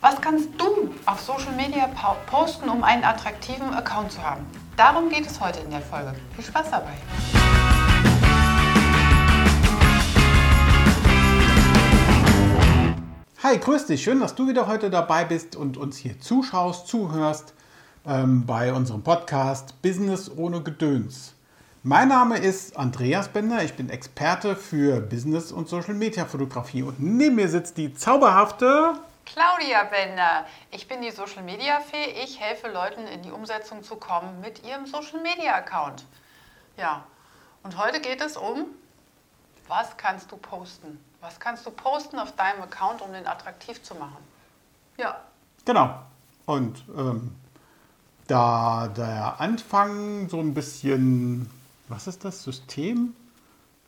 Was kannst du auf Social Media posten, um einen attraktiven Account zu haben? Darum geht es heute in der Folge. Viel Spaß dabei! Hi, grüß dich. Schön, dass du wieder heute dabei bist und uns hier zuschaust, zuhörst ähm, bei unserem Podcast Business ohne Gedöns. Mein Name ist Andreas Bender. Ich bin Experte für Business und Social Media Fotografie und neben mir sitzt die zauberhafte Claudia Bender. Ich bin die Social Media Fee. Ich helfe Leuten in die Umsetzung zu kommen mit ihrem Social Media Account. Ja, und heute geht es um, was kannst du posten? Was kannst du posten auf deinem Account, um den attraktiv zu machen? Ja. Genau. Und ähm, da der Anfang so ein bisschen, was ist das, System?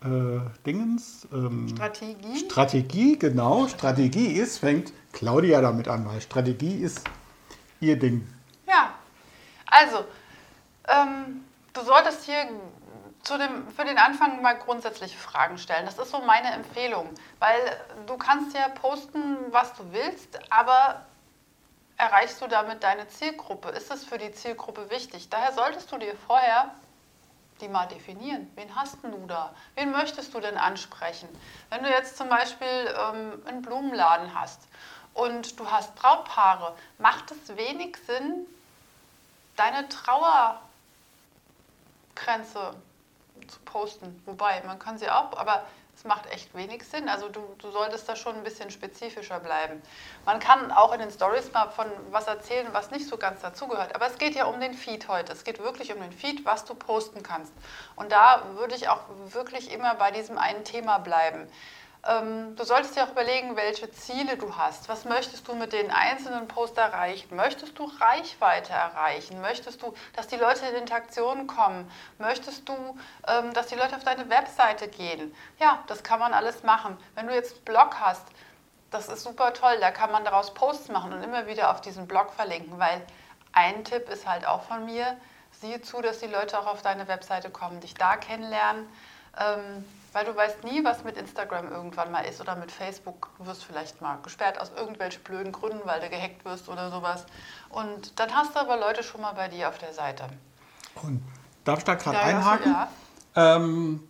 Äh, Dingens? Ähm, Strategie. Strategie, genau. Strategie ist, fängt Claudia damit an, weil Strategie ist ihr Ding. Ja, also ähm, du solltest hier zu dem, für den Anfang mal grundsätzliche Fragen stellen. Das ist so meine Empfehlung, weil du kannst ja posten, was du willst, aber erreichst du damit deine Zielgruppe? Ist es für die Zielgruppe wichtig? Daher solltest du dir vorher die mal definieren. Wen hast du da? Wen möchtest du denn ansprechen? Wenn du jetzt zum Beispiel ähm, einen Blumenladen hast und du hast Brautpaare, macht es wenig Sinn, deine Trauergrenze zu posten. Wobei, man kann sie auch, aber es macht echt wenig Sinn. Also du, du solltest da schon ein bisschen spezifischer bleiben. Man kann auch in den Stories mal von was erzählen, was nicht so ganz dazugehört. Aber es geht ja um den Feed heute. Es geht wirklich um den Feed, was du posten kannst. Und da würde ich auch wirklich immer bei diesem einen Thema bleiben. Ähm, du solltest dir auch überlegen, welche Ziele du hast. Was möchtest du mit den einzelnen Posts erreichen? Möchtest du Reichweite erreichen? Möchtest du, dass die Leute in Interaktion kommen? Möchtest du, ähm, dass die Leute auf deine Webseite gehen? Ja, das kann man alles machen. Wenn du jetzt einen Blog hast, das ist super toll, da kann man daraus Posts machen und immer wieder auf diesen Blog verlinken, weil ein Tipp ist halt auch von mir, siehe zu, dass die Leute auch auf deine Webseite kommen, dich da kennenlernen. Ähm, weil du weißt nie, was mit Instagram irgendwann mal ist oder mit Facebook. Du wirst vielleicht mal gesperrt aus irgendwelchen blöden Gründen, weil du gehackt wirst oder sowas. Und dann hast du aber Leute schon mal bei dir auf der Seite. Und darf ich da gerade ja, einhaken? Ja. Ähm,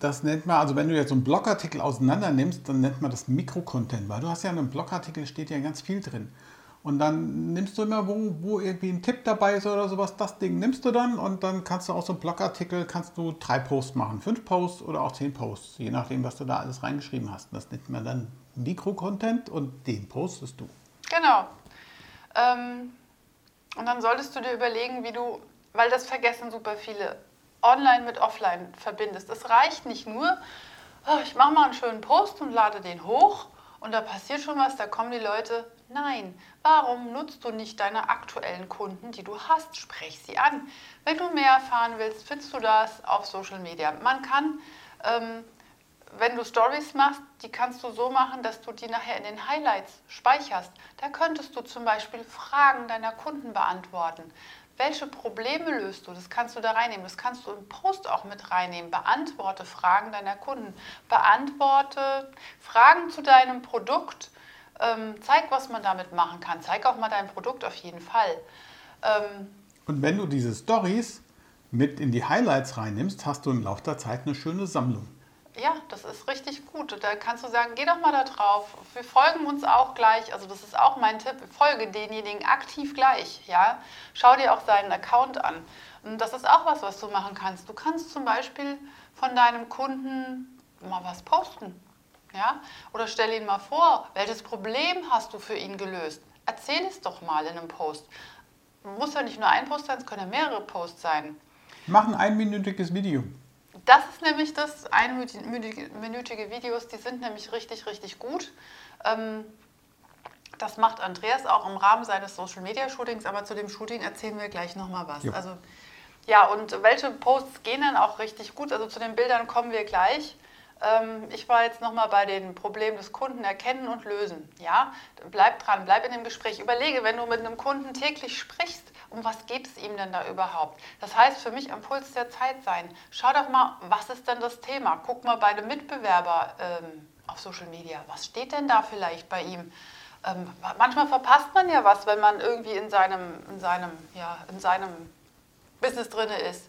das nennt man, also wenn du jetzt so einen Blogartikel auseinander nimmst, dann nennt man das Mikrocontent, weil du hast ja in einem Blogartikel steht ja ganz viel drin. Und dann nimmst du immer, wo, wo irgendwie ein Tipp dabei ist oder sowas, das Ding nimmst du dann und dann kannst du auch so einen Blogartikel, kannst du drei Posts machen, fünf Posts oder auch zehn Posts, je nachdem, was du da alles reingeschrieben hast. Das nennt man dann Mikrocontent und den postest du. Genau. Ähm, und dann solltest du dir überlegen, wie du, weil das vergessen super viele, online mit offline verbindest. Es reicht nicht nur, oh, ich mache mal einen schönen Post und lade den hoch und da passiert schon was, da kommen die Leute. Nein, warum nutzt du nicht deine aktuellen Kunden, die du hast? Sprech sie an. Wenn du mehr erfahren willst, findest du das auf Social Media. Man kann, ähm, wenn du Stories machst, die kannst du so machen, dass du die nachher in den Highlights speicherst. Da könntest du zum Beispiel Fragen deiner Kunden beantworten. Welche Probleme löst du? Das kannst du da reinnehmen. Das kannst du im Post auch mit reinnehmen. Beantworte Fragen deiner Kunden. Beantworte Fragen zu deinem Produkt. Ähm, zeig, was man damit machen kann. Zeig auch mal dein Produkt auf jeden Fall. Ähm, Und wenn du diese Stories mit in die Highlights reinnimmst, hast du im Laufe der Zeit eine schöne Sammlung. Ja, das ist richtig gut. Da kannst du sagen, geh doch mal da drauf. Wir folgen uns auch gleich. Also das ist auch mein Tipp. Folge denjenigen aktiv gleich. Ja, schau dir auch seinen Account an. Und das ist auch was, was du machen kannst. Du kannst zum Beispiel von deinem Kunden mal was posten. Ja, oder stell ihn mal vor, welches Problem hast du für ihn gelöst? Erzähl es doch mal in einem Post. Muss ja nicht nur ein Post sein, es können ja mehrere Posts sein. Mach ein einminütiges Video. Das ist nämlich das einminütige Videos, die sind nämlich richtig, richtig gut. Ähm, das macht Andreas auch im Rahmen seines Social Media Shootings, aber zu dem Shooting erzählen wir gleich nochmal was. Ja. Also, ja, und welche Posts gehen dann auch richtig gut? Also zu den Bildern kommen wir gleich. Ähm, ich war jetzt nochmal bei den Problemen des Kunden erkennen und lösen. Ja, bleib dran, bleib in dem Gespräch. Überlege, wenn du mit einem Kunden täglich sprichst, um was geht es ihm denn da überhaupt? Das heißt für mich am Puls der Zeit sein. Schau doch mal, was ist denn das Thema? Guck mal bei einem Mitbewerber ähm, auf Social Media. Was steht denn da vielleicht bei ihm? ähm, manchmal verpasst man ja was, wenn man irgendwie in seinem, in seinem, ja, in seinem Business drin ist.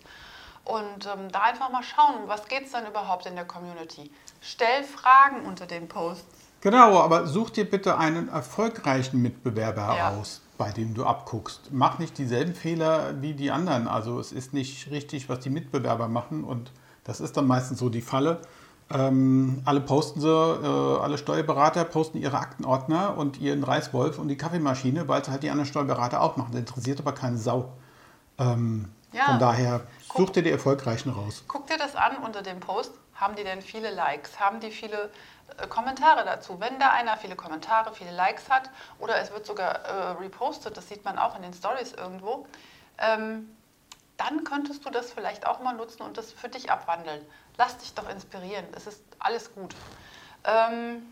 Und ähm, da einfach mal schauen, was geht es dann überhaupt in der Community. Stell Fragen unter den Posts. Genau, aber such dir bitte einen erfolgreichen Mitbewerber ja. aus, bei dem du abguckst. Mach nicht dieselben Fehler wie die anderen. Also es ist nicht richtig, was die Mitbewerber machen und das ist dann meistens so die Falle. Ähm, alle posten sie, äh, alle Steuerberater posten ihre Aktenordner und ihren Reißwolf und die Kaffeemaschine, weil es halt die anderen Steuerberater auch machen. Das interessiert aber keine Sau. Ähm, ja. Von daher such dir die erfolgreichen raus. Guck dir an unter dem Post. Haben die denn viele Likes? Haben die viele äh, Kommentare dazu? Wenn da einer viele Kommentare, viele Likes hat oder es wird sogar äh, repostet, das sieht man auch in den Stories irgendwo, ähm, dann könntest du das vielleicht auch mal nutzen und das für dich abwandeln. Lass dich doch inspirieren. Es ist alles gut. Ähm,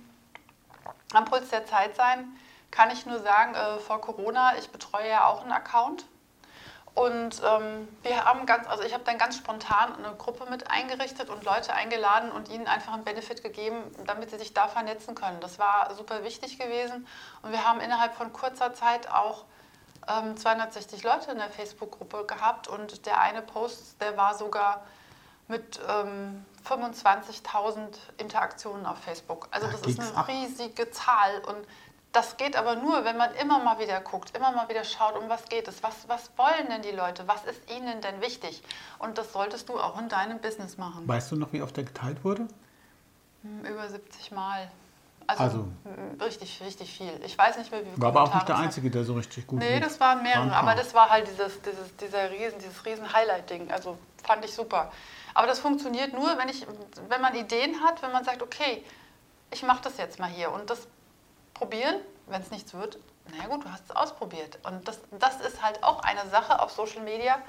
am Puls der Zeit sein kann ich nur sagen, äh, vor Corona, ich betreue ja auch einen Account. Und ähm, wir haben ganz, also ich habe dann ganz spontan eine Gruppe mit eingerichtet und Leute eingeladen und ihnen einfach einen Benefit gegeben, damit sie sich da vernetzen können. Das war super wichtig gewesen. Und wir haben innerhalb von kurzer Zeit auch ähm, 260 Leute in der Facebook-Gruppe gehabt und der eine Post, der war sogar mit ähm, 25.000 Interaktionen auf Facebook. Also da das ist eine riesige Zahl und das geht aber nur, wenn man immer mal wieder guckt, immer mal wieder schaut, um was geht es, was, was wollen denn die Leute, was ist ihnen denn wichtig? Und das solltest du auch in deinem Business machen. Weißt du noch, wie oft der geteilt wurde? Hm, über 70 Mal. Also, also, richtig, richtig viel. Ich weiß nicht mehr, wie viele War aber auch nicht der Einzige, der so richtig gut war. Nee, das waren mehrere. Waren aber das war halt dieses, dieses, dieser riesen, dieses riesen Highlight-Ding. Also fand ich super. Aber das funktioniert nur, wenn, ich, wenn man Ideen hat, wenn man sagt, okay, ich mache das jetzt mal hier und das probieren. Wenn es nichts wird, naja gut, du hast es ausprobiert. Und das, das ist halt auch eine Sache auf Social Media.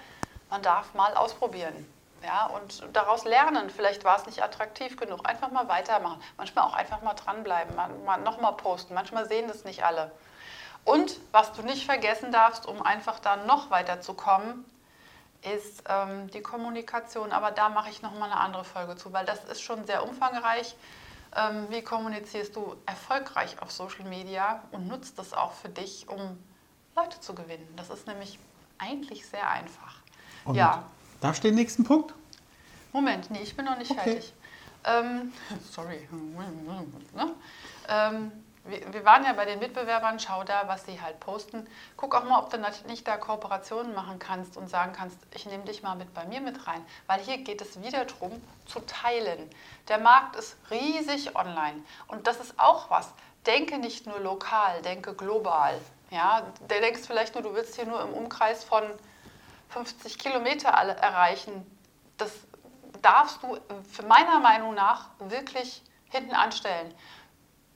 Man darf mal ausprobieren. Ja, und daraus lernen. Vielleicht war es nicht attraktiv genug. Einfach mal weitermachen. Manchmal auch einfach mal dranbleiben, mal, mal nochmal posten. Manchmal sehen das nicht alle. Und was du nicht vergessen darfst, um einfach da noch weiterzukommen, ist ähm, die Kommunikation. Aber da mache ich nochmal eine andere Folge zu, weil das ist schon sehr umfangreich. Ähm, wie kommunizierst du erfolgreich auf Social Media und nutzt das auch für dich, um Leute zu gewinnen? Das ist nämlich eigentlich sehr einfach. Und ja. Darf ich den nächsten Punkt? Moment, nee, ich bin noch nicht okay. fertig. Ähm, sorry. Ne? Ähm, wir, wir, waren ja bei den Mitbewerbern, schau da, was sie halt posten. Guck auch mal, ob du nicht da Kooperationen machen kannst und sagen kannst, ich nehme dich mal mit bei mir mit rein. Weil hier geht es wieder darum, zu teilen. Der Markt ist riesig online. Und das ist auch was. Denke nicht nur lokal, denke global. Ja, der denkst vielleicht nur, du willst hier nur im Umkreis von 50 Kilometer erreichen, das darfst du meiner Meinung nach wirklich hinten anstellen.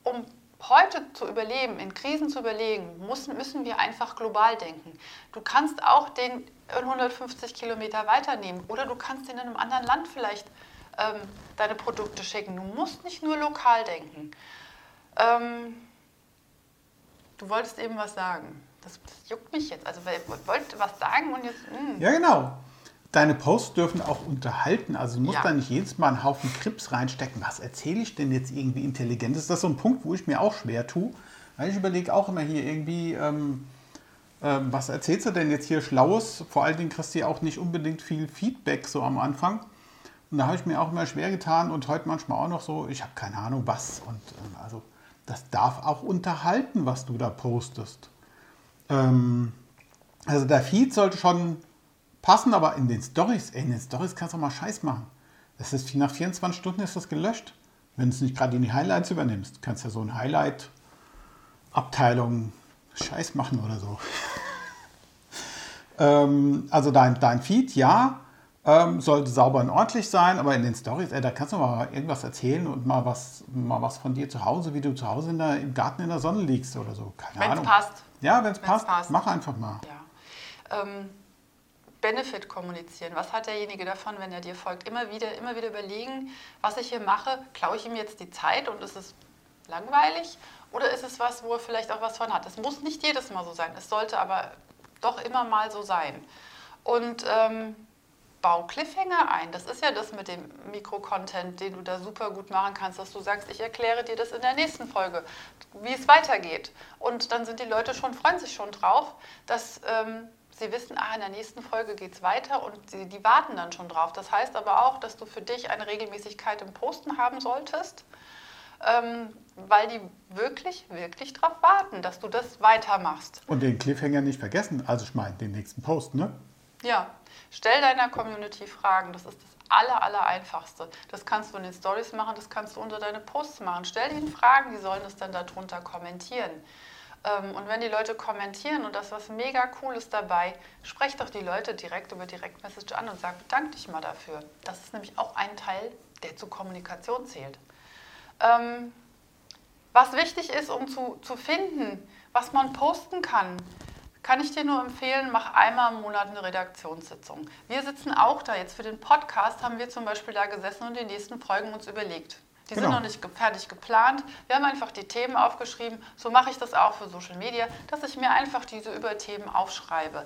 Um heute zu überleben, in Krisen zu überlegen, müssen, müssen wir einfach global denken. Du kannst auch den 150 Kilometer weiternehmen oder du kannst in einem anderen Land vielleicht ähm, deine Produkte schicken. Du musst nicht nur lokal denken. Ähm, du wolltest eben was sagen. Das, das juckt mich jetzt. Also, ich wollte was sagen und jetzt. Mh. Hm. Ja, genau. Deine Posts dürfen auch unterhalten. Also du musst ja. da nicht jedes Mal einen Haufen Krips reinstecken. Was erzähle ich denn jetzt irgendwie Intelligentes? Das ist so ein Punkt, wo ich mir auch schwer tue. Ich überlege auch immer hier irgendwie, ähm, äh, was erzählst du denn jetzt hier Schlaues? Vor allen Dingen kriegst du ja auch nicht unbedingt viel Feedback so am Anfang. Und da habe ich mir auch immer schwer getan und heute manchmal auch noch so, ich habe keine Ahnung was. Und äh, also das darf auch unterhalten, was du da postest. Ähm, also der Feed sollte schon passen, aber in den Stories, in den Stories kannst du auch mal Scheiß machen. Das ist nach 24 Stunden ist das gelöscht. Wenn du es nicht gerade in die Highlights übernimmst, kannst du ja so ein Highlight-Abteilung Scheiß machen oder so. ähm, also dein, dein Feed, ja, ähm, sollte sauber und ordentlich sein, aber in den Stories, ey, da kannst du mal irgendwas erzählen und mal was, mal was von dir zu Hause, wie du zu Hause in der, im Garten in der Sonne liegst oder so. Keine Wenn's Ahnung. Wenn es passt. Ja, wenn es passt, passt, mach einfach mal. Ja. Ähm, Benefit kommunizieren. Was hat derjenige davon, wenn er dir folgt? Immer wieder, immer wieder überlegen, was ich hier mache. Klaue ich ihm jetzt die Zeit und ist es langweilig? Oder ist es was, wo er vielleicht auch was von hat? Es muss nicht jedes Mal so sein. Es sollte aber doch immer mal so sein. Und ähm, bau Cliffhanger ein. Das ist ja das mit dem Mikro-Content, den du da super gut machen kannst, dass du sagst, ich erkläre dir das in der nächsten Folge, wie es weitergeht. Und dann sind die Leute schon, freuen sich schon drauf, dass ähm, sie wissen, ah, in der nächsten Folge geht es weiter und sie, die warten dann schon drauf. Das heißt aber auch, dass du für dich eine Regelmäßigkeit im Posten haben solltest, ähm, weil die wirklich, wirklich darauf warten, dass du das weitermachst. Und den Cliffhanger nicht vergessen, also ich meine den nächsten Post, ne? Ja, stell deiner Community Fragen. Das ist das aller, aller einfachste. Das kannst du in den Stories machen, das kannst du unter deine Posts machen. Stell ihnen Fragen, die sollen es dann darunter kommentieren. Ähm, und wenn die Leute kommentieren und das was mega cool ist dabei, sprech doch die Leute direkt über Direktmessage an und sag, bedank dich mal dafür. Das ist nämlich auch ein Teil, der zur Kommunikation zählt. Ähm, was wichtig ist, um zu, zu finden, was man posten kann, kann ich dir nur empfehlen, mach einmal im Monat eine Redaktionssitzung. Wir sitzen auch da. Jetzt für den Podcast haben wir zum Beispiel da gesessen und die nächsten Folgen uns überlegt. Die genau. sind noch nicht fertig geplant. Wir haben einfach die Themen aufgeschrieben. So mache ich das auch für Social Media, dass ich mir einfach diese Überthemen aufschreibe.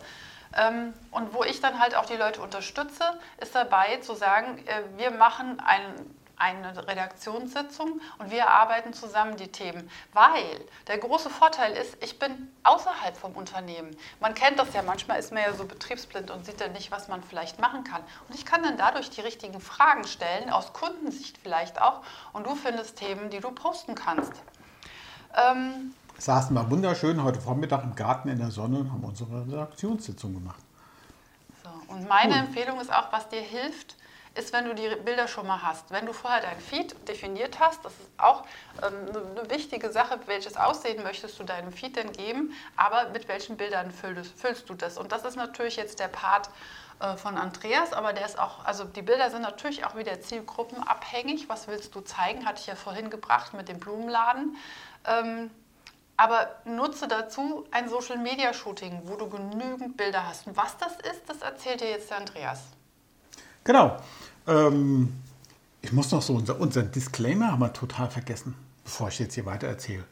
Ähm, und wo ich dann halt auch die Leute unterstütze, ist dabei zu sagen, äh, wir machen einen eine Redaktionssitzung und wir arbeiten zusammen die Themen. Weil der große Vorteil ist, ich bin außerhalb vom Unternehmen. Man kennt das ja, manchmal ist man ja so betriebsblind und sieht dann nicht, was man vielleicht machen kann. Und ich kann dann dadurch die richtigen Fragen stellen, aus Kundensicht vielleicht auch, und du findest Themen, die du posten kannst. Ähm, saßen wir wunderschön heute Vormittag im Garten in der Sonne und haben unsere Redaktionssitzung gemacht. So, und meine cool. Empfehlung ist auch, was dir hilft, ist, wenn du die Bilder schon mal hast. Wenn du vorher dein Feed definiert hast, das ist auch ähm, eine wichtige Sache, welches Aussehen möchtest du deinem Feed denn geben, aber mit welchen Bildern füllst, füllst du das? Und das ist natürlich jetzt der Part äh, von Andreas, aber der ist auch, also die Bilder sind natürlich auch wieder zielgruppenabhängig. Was willst du zeigen? Hatte ich ja vorhin gebracht mit dem Blumenladen. Ähm, aber nutze dazu ein Social Media Shooting, wo du genügend Bilder hast. Und was das ist, das erzählt dir jetzt der Andreas. Genau. Ähm, ich muss noch so, unser, unseren Disclaimer haben wir total vergessen, bevor ich jetzt hier weiter erzähle.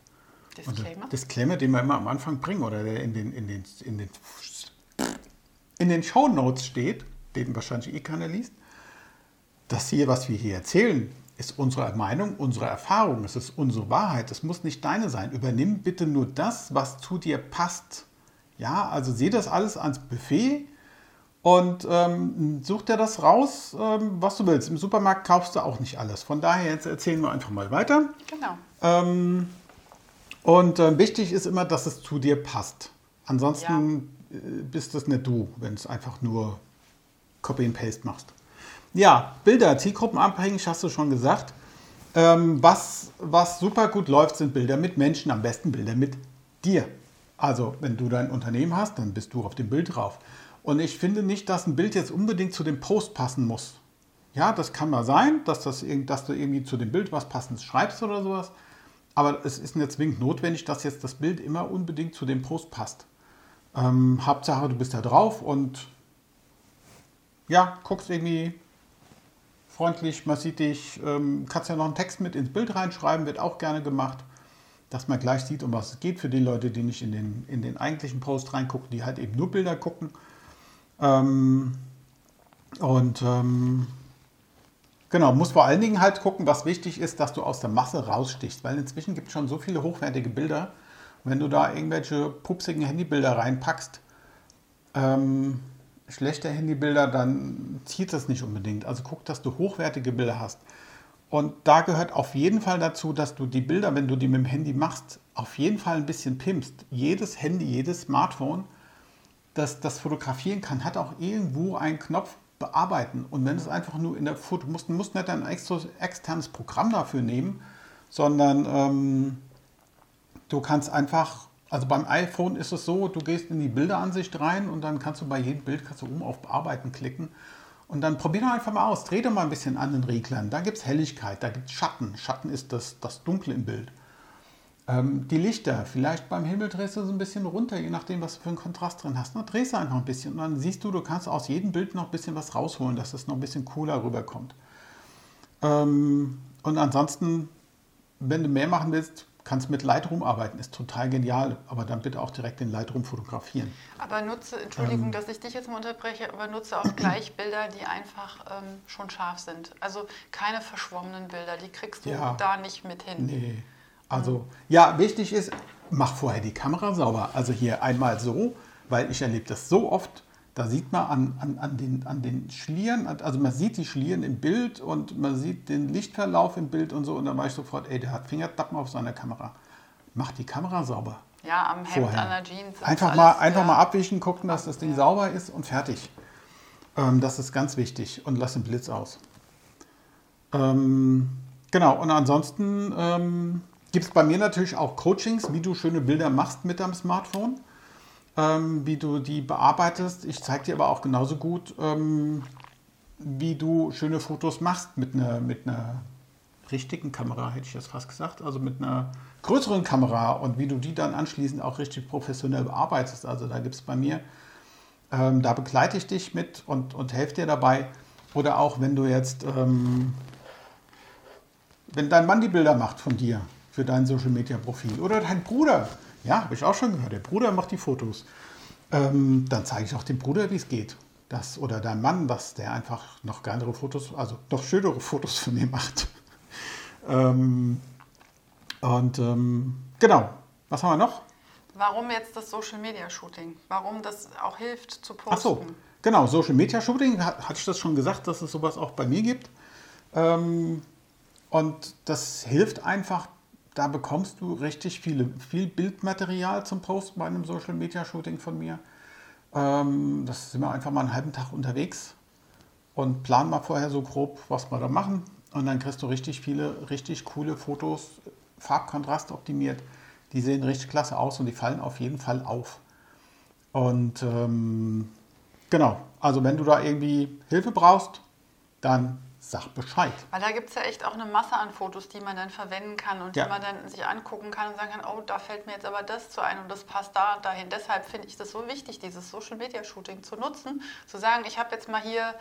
Disclaimer? Disclaimer, den wir immer am Anfang bringen oder der in den, in den, in den, in den Show Notes steht, den wahrscheinlich eh keiner liest. Das hier, was wir hier erzählen, ist unsere Meinung, unsere Erfahrung, es ist unsere Wahrheit, es muss nicht deine sein. Übernimm bitte nur das, was zu dir passt. Ja, also sehe das alles als Buffet und ähm, such dir das raus, ähm, was du willst. Im Supermarkt kaufst du auch nicht alles. Von daher jetzt erzählen wir einfach mal weiter. Genau. Ähm, und äh, wichtig ist immer, dass es zu dir passt. Ansonsten ja. Äh, bist es nicht du, wenn es einfach nur Copy and Paste machst. Ja, Bilder, zielgruppenabhängig hast du schon gesagt. Ähm, was, was super gut läuft, sind Bilder mit Menschen, am besten Bilder mit dir. Also, wenn du dein Unternehmen hast, dann bist du auf dem Bild drauf. Und ich finde nicht, dass ein Bild jetzt unbedingt zu dem Post passen muss. Ja, das kann mal sein, dass, das, dass du irgendwie zu dem Bild was Passendes schreibst oder sowas. Aber es ist nicht zwingend notwendig, dass jetzt das Bild immer unbedingt zu dem Post passt. Ähm, Hauptsache, du bist da drauf und ja, guckst irgendwie freundlich, man sieht dich, ähm, kannst ja noch einen Text mit ins Bild reinschreiben, wird auch gerne gemacht, dass man gleich sieht, um was es geht für die Leute, die nicht in den, in den eigentlichen Post reingucken, die halt eben nur Bilder gucken. Ähm, und ähm, genau, muss vor allen Dingen halt gucken, was wichtig ist, dass du aus der Masse rausstichst, weil inzwischen gibt es schon so viele hochwertige Bilder. wenn du da irgendwelche pupsigen Handybilder reinpackst, ähm, schlechte Handybilder, dann zieht das nicht unbedingt. Also guck, dass du hochwertige Bilder hast. Und da gehört auf jeden Fall dazu, dass du die Bilder, wenn du die mit dem Handy machst, auf jeden Fall ein bisschen pimpst. Jedes Handy, jedes Smartphone das, das fotografieren kann, hat auch irgendwo einen Knopf bearbeiten. Und wenn es einfach nur in der Foto, du musst, musst nicht ein externes Programm dafür nehmen, sondern ähm, du kannst einfach, also beim iPhone ist es so, du gehst in die Bilderansicht rein und dann kannst du bei jedem Bild kannst du oben auf Bearbeiten klicken. Und dann probier doch einfach mal aus, dreh doch mal ein bisschen an den Reglern. Da gibt es Helligkeit, da gibt es Schatten. Schatten ist das, das Dunkle im Bild. Ähm, die Lichter, vielleicht beim Himmel drehst du so ein bisschen runter, je nachdem, was du für einen Kontrast drin hast. Ne? Drehst du einfach ein bisschen und dann siehst du, du kannst aus jedem Bild noch ein bisschen was rausholen, dass es noch ein bisschen cooler rüberkommt. Ähm, und ansonsten, wenn du mehr machen willst, kannst mit Lightroom arbeiten, ist total genial, aber dann bitte auch direkt den Lightroom fotografieren. Aber nutze, Entschuldigung, ähm, dass ich dich jetzt mal unterbreche, aber nutze auch gleich Bilder, die einfach ähm, schon scharf sind. Also keine verschwommenen Bilder, die kriegst du ja, da nicht mit hin. Nee. Also, ja, wichtig ist, mach vorher die Kamera sauber. Also hier einmal so, weil ich erlebe das so oft, da sieht man an, an, an, den, an den Schlieren, also man sieht die Schlieren im Bild und man sieht den Lichtverlauf im Bild und so und dann weiß ich sofort, ey, der hat Fingertappen auf seiner Kamera. Mach die Kamera sauber. Ja, am Hemd, Vorher. an der Jeans. Einfach, alles, mal, einfach ja. mal abwischen, gucken, dass das Ding ja. sauber ist und fertig. Ähm, das ist ganz wichtig und lass den Blitz aus. Ähm, genau, und ansonsten ähm, gibt es bei mir natürlich auch Coachings, wie du schöne Bilder machst mit deinem Smartphone ähm, wie du die bearbeitest. Ich zeige dir aber auch genauso gut, ähm, wie du schöne Fotos machst mit einer, mit einer richtigen Kamera, hätte ich jetzt fast gesagt, also mit einer größeren Kamera und wie du die dann anschließend auch richtig professionell bearbeitest. Also da gibt es bei mir, ähm, da begleite ich dich mit und, und helfe dir dabei. Oder auch wenn du jetzt, ähm, wenn dein Mann die Bilder macht von dir für dein Social Media Profil oder dein Bruder, ja, habe ich auch schon gehört. Der Bruder macht die Fotos. Ähm, dann zeige ich auch dem Bruder, wie es geht. Das, oder dein Mann, dass der einfach noch geilere Fotos, also noch schönere Fotos von mir macht. ähm, und ähm, genau, was haben wir noch? Warum jetzt das Social Media Shooting? Warum das auch hilft zu posten? Ach so, genau, Social Media Shooting, hatte ich das schon gesagt, dass es sowas auch bei mir gibt. Ähm, und das hilft einfach da bekommst du richtig viele, viel Bildmaterial zum Posten bei einem Social Media Shooting von mir. Ähm, das sind wir einfach mal einen halben Tag unterwegs und planen mal vorher so grob, was wir da machen. Und dann kriegst du richtig viele, richtig coole Fotos, Farbkontrast optimiert. Die sehen richtig klasse aus und die fallen auf jeden Fall auf. Und ähm, genau, also wenn du da irgendwie Hilfe brauchst, dann sag Bescheid. Weil da gibt es ja echt auch eine Masse an Fotos, die man dann verwenden kann und ja. die man dann sich angucken kann und sagen kann, oh, da fällt mir jetzt aber das zu ein und das passt da und dahin. Deshalb finde ich das so wichtig, dieses Social Media Shooting zu nutzen, zu sagen, ich habe jetzt mal hier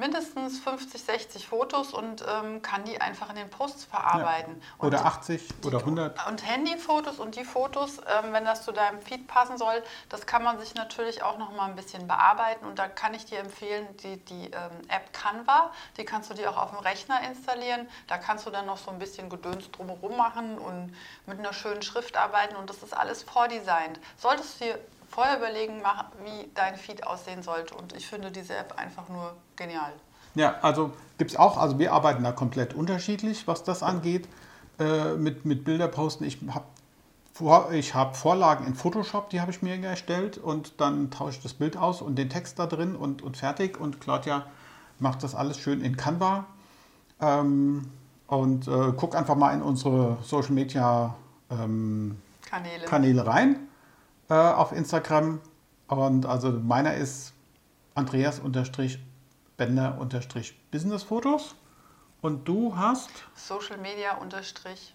mindestens 50, 60 Fotos und ähm, kann die einfach in den Posts verarbeiten. Ja. Oder 80 die, oder 100. Und Handyfotos und die Fotos, ähm, wenn das zu deinem Feed passen soll, das kann man sich natürlich auch noch mal ein bisschen bearbeiten. Und da kann ich dir empfehlen, die, die ähm, App Canva, die kannst du dir auch auf dem Rechner installieren. Da kannst du dann noch so ein bisschen Gedöns drumherum machen und mit einer schönen Schrift arbeiten. Und das ist alles vordesignt. Solltest du dir vorher überlegen, wie dein Feed aussehen sollte. Und ich finde diese App einfach nur genial. Ja, also gibt es auch, also wir arbeiten da komplett unterschiedlich, was das angeht, äh, mit, mit Bilder posten. Ich habe vor, hab Vorlagen in Photoshop, die habe ich mir erstellt und dann tausche ich das Bild aus und den Text da drin und, und fertig. Und Claudia macht das alles schön in Canva. Ähm, und äh, guck einfach mal in unsere Social Media ähm, Kanäle. Kanäle rein äh, auf Instagram. Und also meiner ist Andreas-Bender-Business-Fotos. Und du hast? Social Media unterstrich.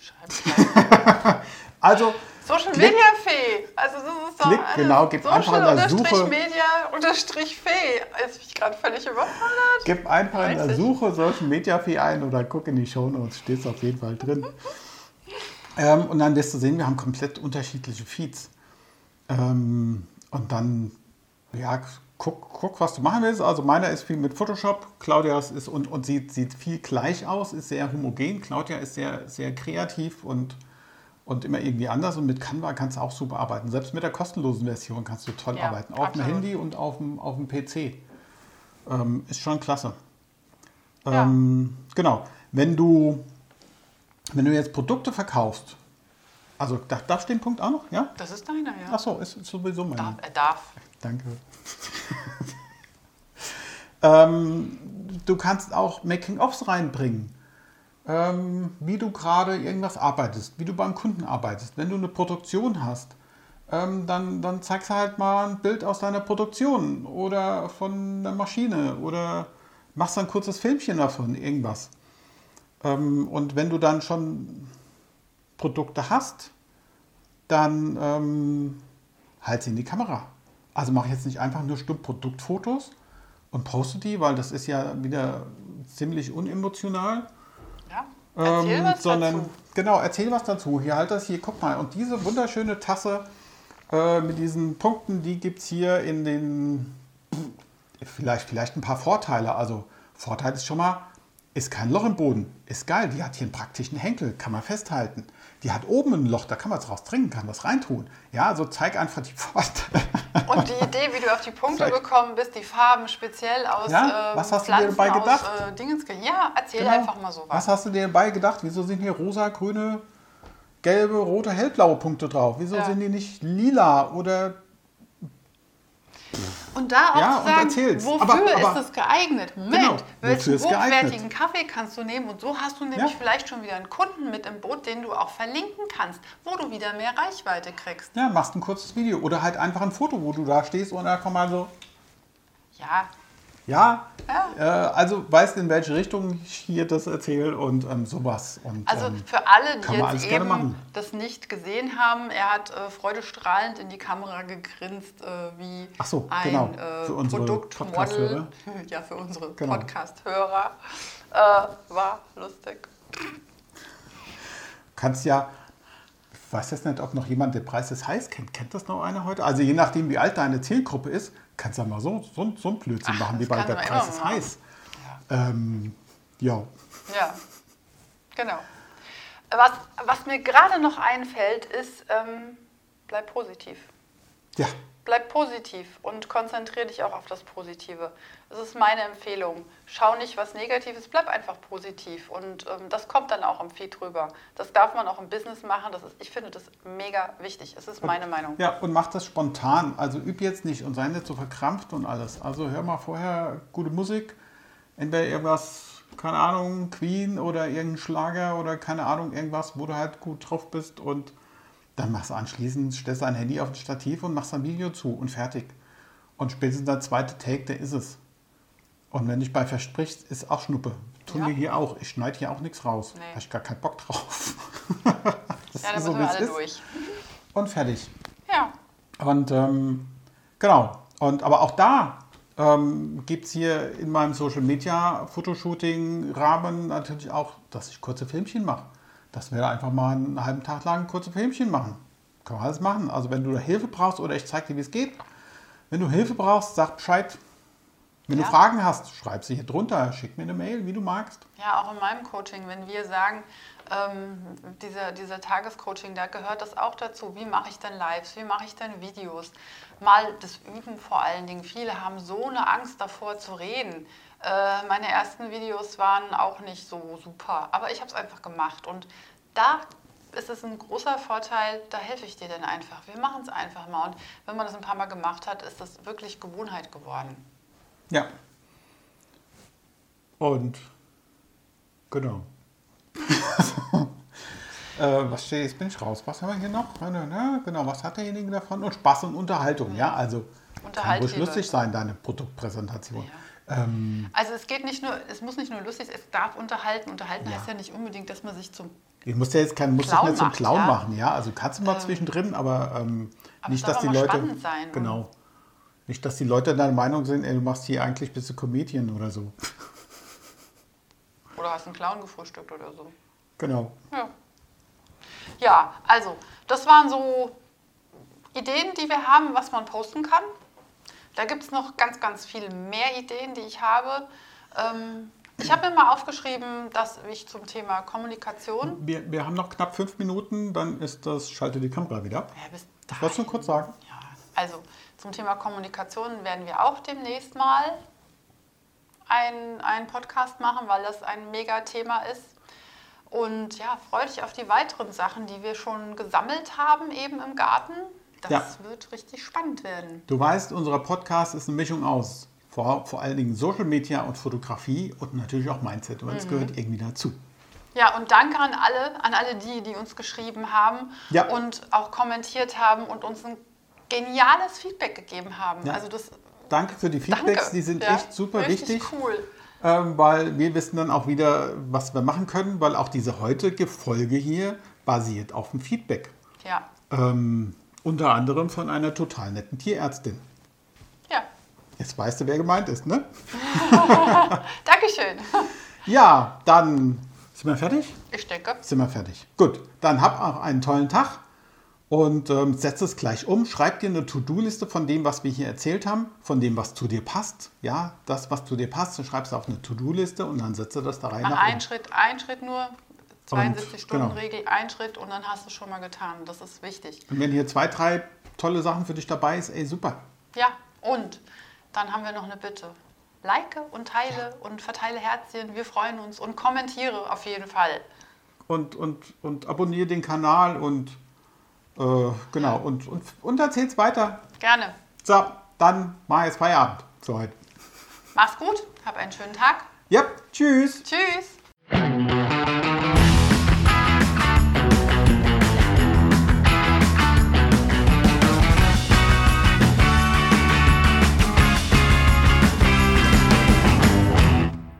also. Social Media Fee. Also das ist doch klick, genau, gib einfach in der Suche. Media unterstrich Fee. Jetzt bin ich gerade völlig überfordert. Gib einfach in der Suche Social Media Fee ein oder guck in die Show Notes, steht es auf jeden Fall drin. Ähm, und dann wirst du sehen, wir haben komplett unterschiedliche Feeds. Ähm, und dann, ja, guck, guck, was du machen willst. Also meiner ist viel mit Photoshop, Claudias ist und, und sieht, sieht viel gleich aus, ist sehr homogen. Claudia ist sehr, sehr kreativ und, und immer irgendwie anders. Und mit Canva kannst du auch super arbeiten. Selbst mit der kostenlosen Version kannst du toll ja, arbeiten. Auf absolut. dem Handy und auf dem, auf dem PC. Ähm, ist schon klasse. Ja. Ähm, genau. Wenn du wenn du jetzt Produkte verkaufst, also darf, darf ich den Punkt auch noch? Ja? Das ist deiner, ja. Ach so, ist sowieso mein. Darf, er darf. Danke. ähm, du kannst auch Making-ofs reinbringen. Ähm, wie du gerade irgendwas arbeitest, wie du beim Kunden arbeitest. Wenn du eine Produktion hast, ähm, dann, dann zeigst du halt mal ein Bild aus deiner Produktion oder von der Maschine oder machst ein kurzes Filmchen davon, irgendwas. Ähm, und wenn du dann schon Produkte hast, dann ähm, halt sie in die Kamera. Also mach jetzt nicht einfach nur stumm Produktfotos und poste die, weil das ist ja wieder ziemlich unemotional. Ja. Erzähl ähm, was sondern dazu. genau, erzähl was dazu. Hier halt das hier, guck mal. Und diese wunderschöne Tasse äh, mit diesen Punkten, die gibt es hier in den vielleicht, vielleicht ein paar Vorteile. Also Vorteil ist schon mal, ist kein Loch im Boden. Ist geil. Die hat hier einen praktischen Henkel, kann man festhalten. Die hat oben ein Loch, da kann man es raus trinken, kann was reintun. Ja, also zeig einfach die Vorteile. Und die Idee, wie du auf die Punkte zeig. gekommen bist, die Farben speziell aus ja, was hast Pflanzen, du dir dabei gedacht? Aus, äh, ja, erzähl genau. einfach mal so was. Was hast du dir dabei gedacht? Wieso sind hier rosa, grüne, gelbe, rote, hellblaue Punkte drauf? Wieso ja. sind die nicht lila oder und da auch ja, zu sagen, wofür aber, aber, ist es geeignet? Moment, genau, welchen hochwertigen Kaffee kannst du nehmen? Und so hast du nämlich ja. vielleicht schon wieder einen Kunden mit im Boot, den du auch verlinken kannst, wo du wieder mehr Reichweite kriegst. Ja, machst ein kurzes Video oder halt einfach ein Foto, wo du da stehst und einfach mal so. Ja, ja, ja. Äh, also weißt in welche Richtung ich hier das erzähle und ähm, sowas. Und, also ähm, für alle, die jetzt eben das nicht gesehen haben, er hat äh, freudestrahlend in die Kamera gegrinst, äh, wie so, ein genau. äh, Produktmodel. Ja, für unsere genau. Podcast-Hörer. Äh, war lustig. Kannst ja, ich weiß jetzt nicht, ob noch jemand den Preis des Heiß kennt. Kennt das noch einer heute? Also je nachdem, wie alt deine Zielgruppe ist, kannst ja mal so, so, so ein Blödsinn Ach, machen wie bei der Preis ist heiß. Ja. Ähm, ja. ja, genau. Was, was mir gerade noch einfällt, ist, ähm, bleib positiv. Ja. Bleib positiv und konzentriere dich auch auf das Positive. Das ist meine Empfehlung. Schau nicht, was Negatives, bleib einfach positiv. Und ähm, das kommt dann auch im Feed rüber. Das darf man auch im Business machen. Das ist, ich finde das mega wichtig. Es ist meine und, Meinung. Ja, und mach das spontan. Also üb jetzt nicht und sei nicht so verkrampft und alles. Also hör mal vorher gute Musik. Entweder irgendwas, keine Ahnung, Queen oder irgendein Schlager oder keine Ahnung, irgendwas, wo du halt gut drauf bist und dann machst du anschließend, stellst du ein Handy auf ein Stativ und machst ein Video zu und fertig. Und spätestens der zweite Take, der ist es. Und wenn du dich bei versprichst, ist auch Schnuppe. Tun ja. wir hier auch. Ich schneide hier auch nichts raus. Nee. Habe ich gar keinen Bock drauf. das ja, ist so, wie es ist. Durch. Und fertig. Ja. Und ähm, genau. Und aber auch da ähm, gibt es hier in meinem Social Media Fotoshooting Rahmen natürlich auch, dass ich kurze Filmchen mache dass wir einfach mal einen halben Tag lang kurze Filmchen machen. Kann man alles machen. Also wenn du Hilfe brauchst oder ich zeige dir, wie es geht. Wenn du Hilfe brauchst, sag Bescheid. Wenn ja. du Fragen hast, schreib sie hier drunter, schick mir eine Mail, wie du magst. Ja, auch in meinem Coaching, wenn wir sagen, ähm, dieser, dieser Tagescoaching, da gehört das auch dazu. Wie mache ich denn Lives? Wie mache ich denn Videos? Mal das Üben vor allen Dingen. Viele haben so eine Angst davor zu reden. Äh, meine ersten Videos waren auch nicht so super, aber ich habe es einfach gemacht. Und da ist es ein großer Vorteil, da helfe ich dir dann einfach. Wir machen es einfach mal. Und wenn man das ein paar Mal gemacht hat, ist das wirklich Gewohnheit geworden. Ja. Und genau. äh, was steht jetzt bin ich raus. Was haben wir hier noch? Genau, was hat derjenige davon? Und Spaß und Unterhaltung, ja. Also kann ruhig lustig sein, deine Produktpräsentation. Ja. Ähm, also es geht nicht nur, es muss nicht nur lustig sein, es darf unterhalten. Unterhalten ja. heißt ja nicht unbedingt, dass man sich zum ich muss ja jetzt kein, muss Clown nicht zum Clown ja. machen, ja. Also kannst du mal ähm, zwischendrin, aber, ähm, aber nicht, dass die Leute. Sein, genau. Nicht, dass die Leute deiner Meinung sind, ey, du machst hier eigentlich bist du Comedian oder so. Oder hast einen Clown gefrühstückt oder so. Genau. Ja. Ja, also, das waren so Ideen, die wir haben, was man posten kann. Da gibt es noch ganz, ganz viele mehr Ideen, die ich habe. Ähm, ich habe mir mal aufgeschrieben, dass ich zum Thema Kommunikation. Wir, wir haben noch knapp fünf Minuten, dann ist das, schalte die Kamera wieder. Ja, bis das wolltest du kurz sagen? Ja, also zum Thema Kommunikation werden wir auch demnächst mal einen Podcast machen, weil das ein Mega-Thema ist. Und ja, freue dich auf die weiteren Sachen, die wir schon gesammelt haben, eben im Garten. Das ja. wird richtig spannend werden. Du weißt, unser Podcast ist eine Mischung aus vor, vor allen Dingen Social Media und Fotografie und natürlich auch Mindset, weil es mhm. gehört irgendwie dazu. Ja, und danke an alle, an alle die, die uns geschrieben haben ja. und auch kommentiert haben und uns ein geniales Feedback gegeben haben. Ja. Also das, danke für die Feedbacks, danke. die sind ja, echt super wichtig. cool. Ähm, weil wir wissen dann auch wieder, was wir machen können, weil auch diese heutige Folge hier basiert auf dem Feedback. Ja. Ähm, unter anderem von einer total netten Tierärztin. Ja. Jetzt weißt du, wer gemeint ist, ne? Dankeschön. Ja, dann Sind wir fertig? Ich denke. Sind wir fertig. Gut, dann hab auch einen tollen Tag und ähm, setz es gleich um. Schreib dir eine To-Do-Liste von dem, was wir hier erzählt haben, von dem, was zu dir passt. Ja, das, was zu dir passt, du schreibst auf eine To-Do-Liste und dann setze das da rein. Mach einen Schritt, einen Schritt nur, 72-Stunden-Regel, genau. ein Schritt und dann hast du schon mal getan. Das ist wichtig. Und wenn hier zwei, drei tolle Sachen für dich dabei ist, ey, super. Ja, und dann haben wir noch eine Bitte. Like und teile ja. und verteile Herzchen. Wir freuen uns und kommentiere auf jeden Fall. Und, und, und abonniere den Kanal und äh, genau, und, und, und erzähl's weiter. Gerne. So, dann mach jetzt Feierabend für heute. Mach's gut, hab einen schönen Tag. Ja, tschüss. Tschüss.